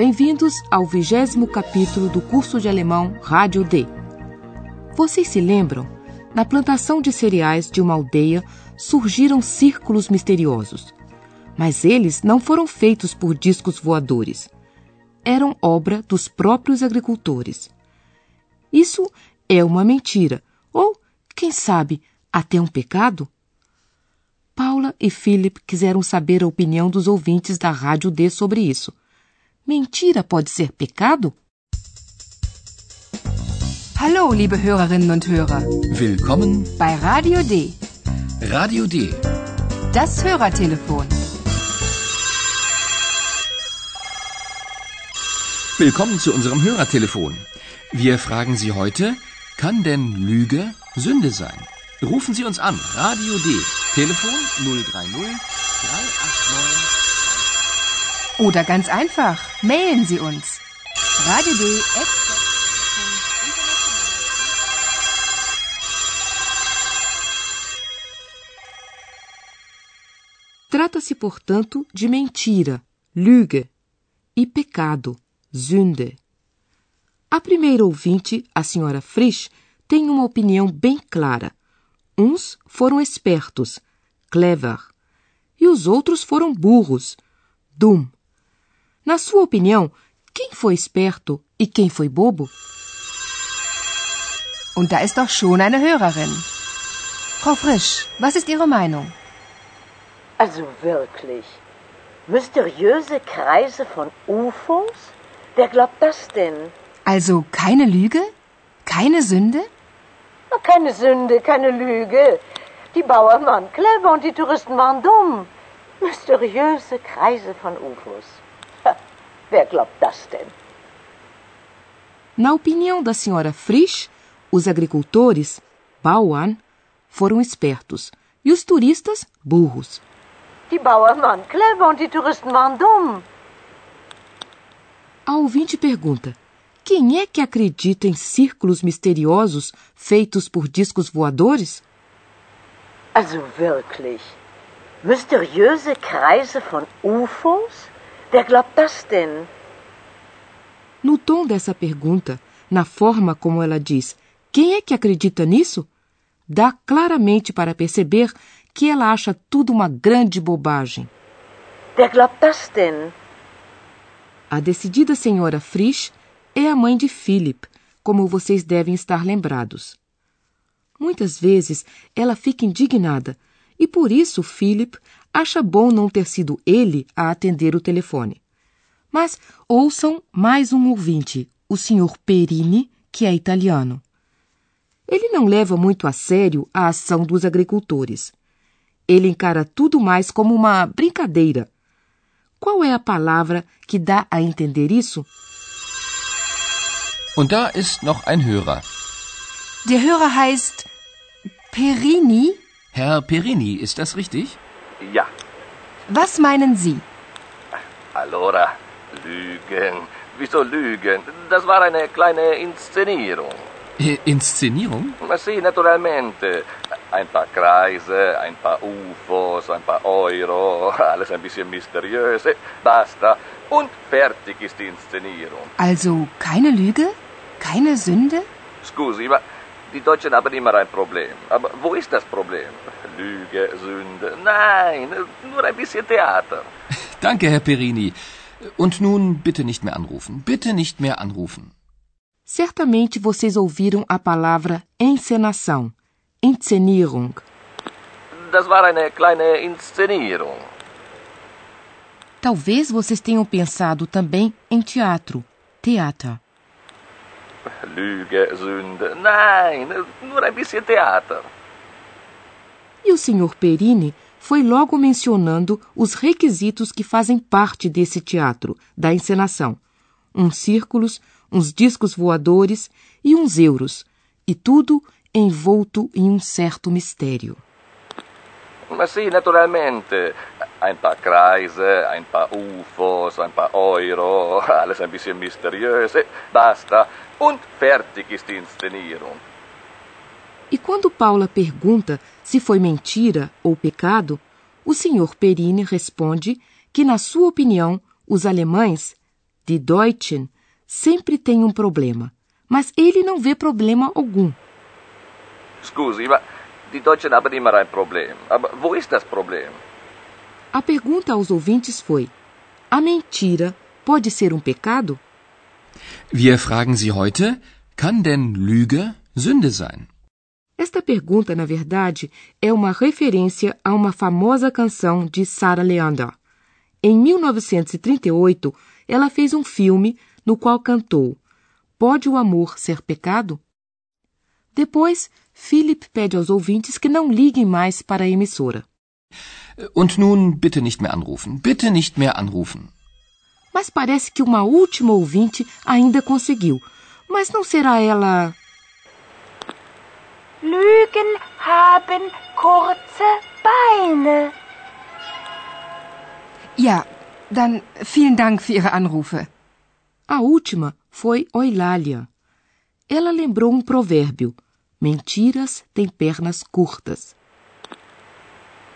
Bem-vindos ao vigésimo capítulo do curso de alemão Rádio D. Vocês se lembram? Na plantação de cereais de uma aldeia surgiram círculos misteriosos. Mas eles não foram feitos por discos voadores. Eram obra dos próprios agricultores. Isso é uma mentira, ou, quem sabe, até um pecado? Paula e Philip quiseram saber a opinião dos ouvintes da Rádio D sobre isso. Mentira pode ser pecado? Hallo, liebe Hörerinnen und Hörer. Willkommen bei Radio D. Radio D. Das Hörertelefon. Willkommen zu unserem Hörertelefon. Wir fragen Sie heute, kann denn Lüge Sünde sein? Rufen Sie uns an. Radio D. Telefon 030 389 oder ganz einfach, mailen Sie uns. Trata-se, portanto, de mentira, Lüge, e pecado, Sünde. A primeira ouvinte, a senhora Frisch, tem uma opinião bem clara. Uns foram espertos, clever, e os outros foram burros, dumm. Na sua opinião, quem foi esperto e quem foi bobo? Und da ist doch schon eine Hörerin. Frau Frisch, was ist Ihre Meinung? Also wirklich. Mysteriöse Kreise von UFOs? Wer glaubt das denn? Also keine Lüge? Keine Sünde? Keine Sünde, keine Lüge. Die Bauern waren clever und die Touristen waren dumm. Mysteriöse Kreise von UFOs. Wer glaubt das denn? Na opinião da senhora Frisch, os agricultores, Bauern, foram espertos e os turistas, burros. Die Bauern waren clever und die Touristen waren dumm. A ouvinte pergunta: quem é que acredita em círculos misteriosos feitos por discos voadores? Also wirklich. Mysteriöse Kreise von UFOs? Wer glaubt das denn? No tom dessa pergunta, na forma como ela diz, quem é que acredita nisso? Dá claramente para perceber que ela acha tudo uma grande bobagem. Wer glaubt das denn? A decidida senhora Frisch é a mãe de Philip, como vocês devem estar lembrados. Muitas vezes ela fica indignada e por isso Philip acha bom não ter sido ele a atender o telefone. Mas ouçam mais um ouvinte, o Sr. Perini, que é italiano. Ele não leva muito a sério a ação dos agricultores. Ele encara tudo mais como uma brincadeira. Qual é a palavra que dá a entender isso? Und da ist noch ein Hörer. Der Hörer heißt Perini. Herr Perini, ist das richtig? Ja. Was meinen Sie? Allora, Lügen. Wieso Lügen? Das war eine kleine Inszenierung. Äh, Inszenierung? Sì, naturalmente. Ein paar Kreise, ein paar UFOs, ein paar Euro, alles ein bisschen mysteriös. Basta. Und fertig ist die Inszenierung. Also keine Lüge? Keine Sünde? Scusi, ma die Deutschen haben immer ein Problem. Aber wo ist das Problem? Lüge, Sünde. Nein, nur ein bisschen Theater. Danke, Herr Perini. Und nun bitte nicht mehr anrufen. Bitte nicht mehr anrufen. Certamente vocês ouviram a palavra encenação, Inszenierung. Das war eine kleine Inszenierung. Talvez vocês tenham pensado também em teatro, Theater. Lüge, Sünde. Nein, nur ein bisschen Theater. E o Sr. Perini foi logo mencionando os requisitos que fazem parte desse teatro, da encenação: uns círculos, uns discos voadores e uns euros, e tudo envolto em um certo mistério. Ma sì, naturalmente. Ein paar Kreise, ein paar UFOs, ein paar Euro, alles ein bisschen mysteriös. Eh, Basta. Und fertig ist die Inszenierung. E quando Paula pergunta se foi mentira ou pecado, o Sr. Perini responde que, na sua opinião, os alemães, de Deutschen, sempre têm um problema, mas ele não vê problema algum. Scusi, ma die Deutschen haben immer ein Problem. Aber wo ist das Problem? A pergunta aos ouvintes foi: a mentira pode ser um pecado? Wir fragen Sie heute, kann denn Lüge Sünde sein? Esta pergunta, na verdade, é uma referência a uma famosa canção de Sarah Leander. Em 1938, ela fez um filme no qual cantou Pode o amor ser pecado? Depois, Philip pede aos ouvintes que não liguem mais para a emissora. Und nun bitte nicht mehr anrufen. Bitte nicht mehr anrufen. Mas parece que uma última ouvinte ainda conseguiu. Mas não será ela. Lügen haben kurze Beine. Ja, dann vielen Dank für Ihre Anrufe. A última foi Eulália. Ela lembrou um provérbio: Mentiras têm pernas curtas.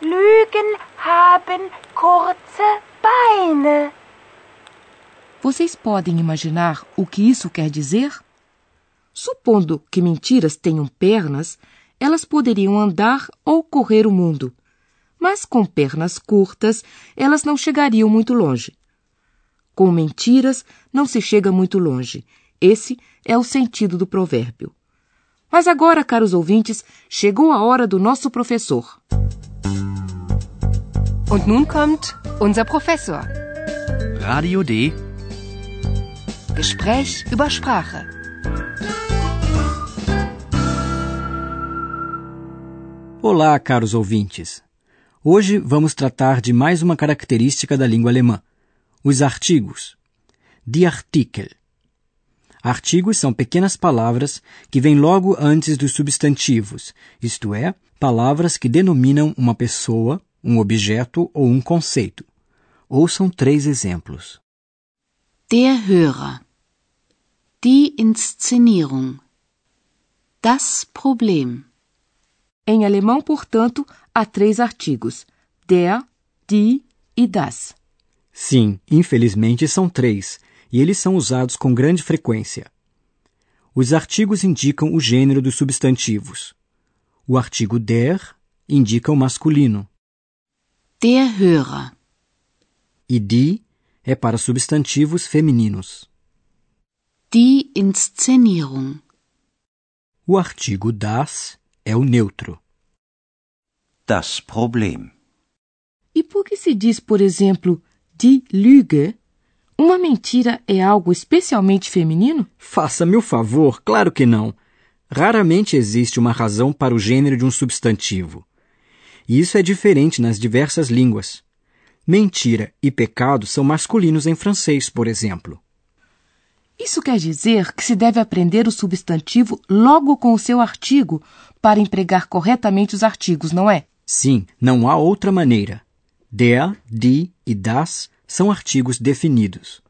Lügen haben kurze Beine. Vocês podem imaginar o que isso quer dizer? Supondo que mentiras tenham pernas, elas poderiam andar ou correr o mundo. Mas com pernas curtas, elas não chegariam muito longe. Com mentiras, não se chega muito longe. Esse é o sentido do provérbio. Mas agora, caros ouvintes, chegou a hora do nosso professor. Und nun kommt unser Professor. Radio D. Gespräch über Sprache. Olá, caros ouvintes. Hoje vamos tratar de mais uma característica da língua alemã: os artigos. Die Artikel. Artigos são pequenas palavras que vêm logo antes dos substantivos, isto é, palavras que denominam uma pessoa, um objeto ou um conceito. Ouçam três exemplos. Der Hörer. Die Inszenierung. Das Problem. Em alemão, portanto, há três artigos: der, die e das. Sim, infelizmente são três, e eles são usados com grande frequência. Os artigos indicam o gênero dos substantivos. O artigo der indica o masculino, Der Hörer. e die é para substantivos femininos. Die Inszenierung. O artigo das é o neutro. Das Problem. E por que se diz, por exemplo, die Lüge? Uma mentira é algo especialmente feminino? Faça-me o favor, claro que não. Raramente existe uma razão para o gênero de um substantivo. E isso é diferente nas diversas línguas. Mentira e pecado são masculinos em francês, por exemplo. Isso quer dizer que se deve aprender o substantivo logo com o seu artigo para empregar corretamente os artigos, não é? Sim, não há outra maneira. Der, die e das são artigos definidos.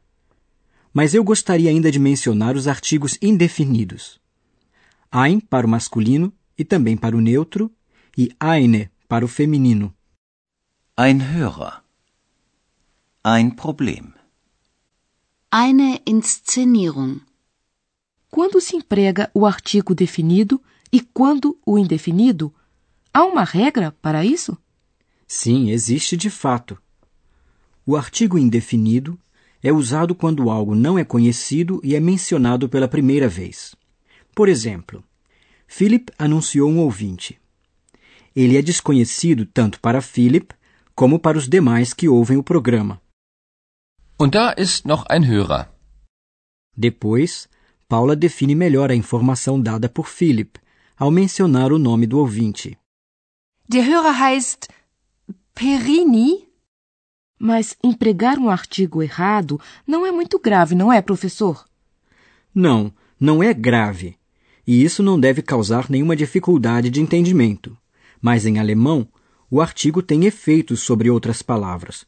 Mas eu gostaria ainda de mencionar os artigos indefinidos. Ein para o masculino e também para o neutro, e eine para o feminino. Ein Hörer. Ein Problem. Eine Inszenierung. Quando se emprega o artigo definido e quando o indefinido, há uma regra para isso? Sim, existe de fato. O artigo indefinido é usado quando algo não é conhecido e é mencionado pela primeira vez. Por exemplo, Philip anunciou um ouvinte. Ele é desconhecido tanto para Philip como para os demais que ouvem o programa. Und da ist noch ein Hörer. Depois, Paula define melhor a informação dada por Philip ao mencionar o nome do ouvinte. Der Hörer heißt Perini. Mas empregar um artigo errado não é muito grave, não é, professor? Não, não é grave. E isso não deve causar nenhuma dificuldade de entendimento. Mas em alemão, o artigo tem efeitos sobre outras palavras,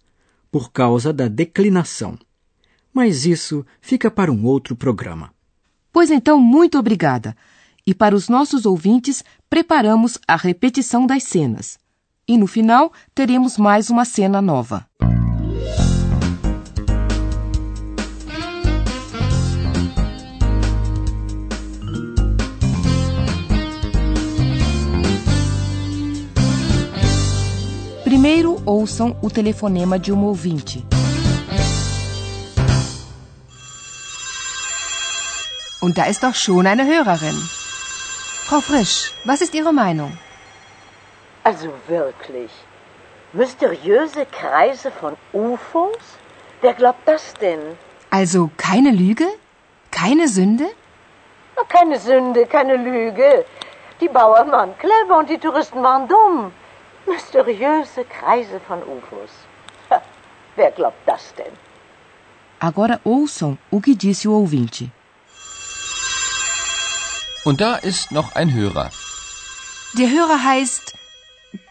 por causa da declinação. Mas isso fica para um outro programa. Pois então, muito obrigada. E para os nossos ouvintes, preparamos a repetição das cenas. E no final, teremos mais uma cena nova. Primeiro, ouçam o telefonema de uma ouvinte. Und da ist doch schon eine Hörerin. Frau Frisch, was ist Ihre Meinung? Also wirklich. Mysteriöse Kreise von UFOs? Wer glaubt das denn? Also keine Lüge? Keine Sünde? Keine Sünde, keine Lüge. Die Bauern waren clever und die Touristen waren dumm. Mysteriöse Kreise von UFOs. Ha, wer glaubt das denn? Agora ouçam o que disse o ouvinte. Und da ist noch ein Hörer. Der Hörer heißt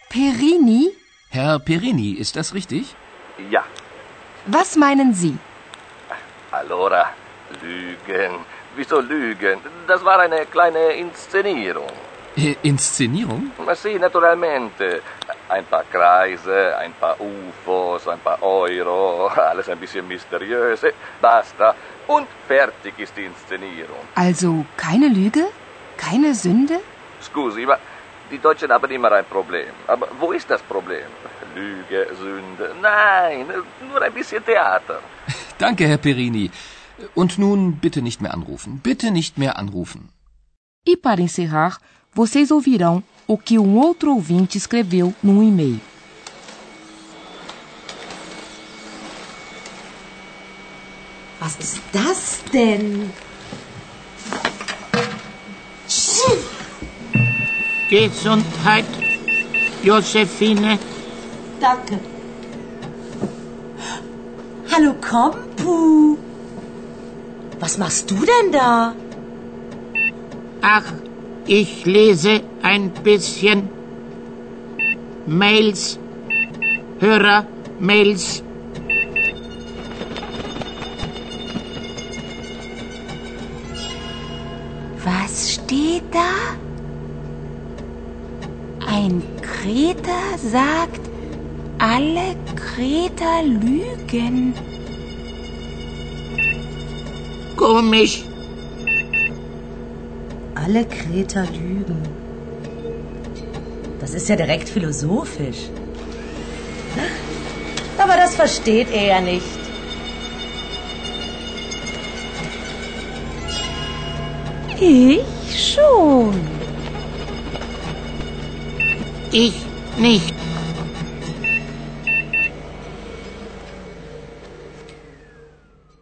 Perini. Herr Perini, ist das richtig? Ja. Was meinen Sie? Allora, Lügen. Wieso Lügen? Das war eine kleine Inszenierung. Äh, Inszenierung? Ma sì, naturalmente. Ein paar Kreise, ein paar UFOs, ein paar Euro, alles ein bisschen mysteriös. Basta. Und fertig ist die Inszenierung. Also keine Lüge? Keine Sünde? Scusi, ma die Deutschen haben immer ein Problem. Aber wo ist das Problem? Lüge, Sünde? Nein, nur ein bisschen Theater. Danke, Herr Perini. Und nun bitte nicht mehr anrufen. Bitte nicht mehr anrufen. E para encerrar, vocês ouvirão o que um outro ouvinte escreveu num e-mail. Was ist das denn? Gesundheit, Josephine. Danke. Hallo Kompu. Was machst du denn da? Ach, ich lese ein bisschen Mails, Hörer-Mails. Was steht da? Ein Kreter sagt, alle Kreter lügen. Komisch. Alle Kreter lügen. Das ist ja direkt philosophisch. Aber das versteht er ja nicht. Ich schon. Ich nicht.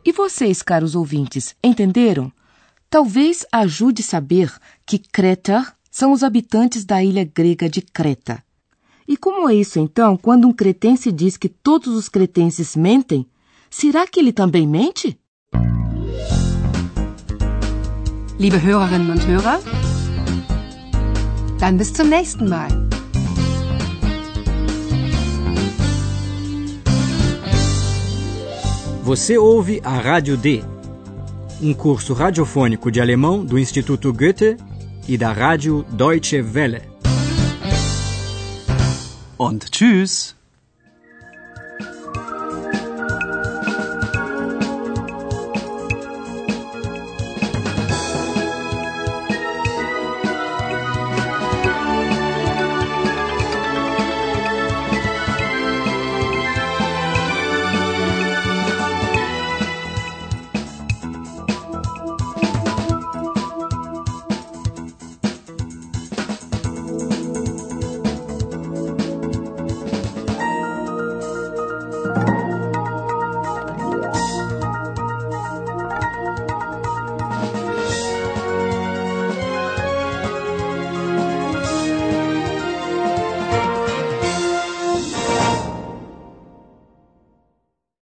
E vocês, caros ouvintes, entenderam? Talvez ajude saber que Creter são os habitantes da ilha grega de Creta. E como é isso então quando um cretense diz que todos os cretenses mentem? Será que ele também mente? Liebe Hörerinnen und Hörer, dann bis zum nächsten Mal. Você ouve a Rádio D, um curso radiofônico de alemão do Instituto Goethe e da Rádio Deutsche Welle. Und tschüss.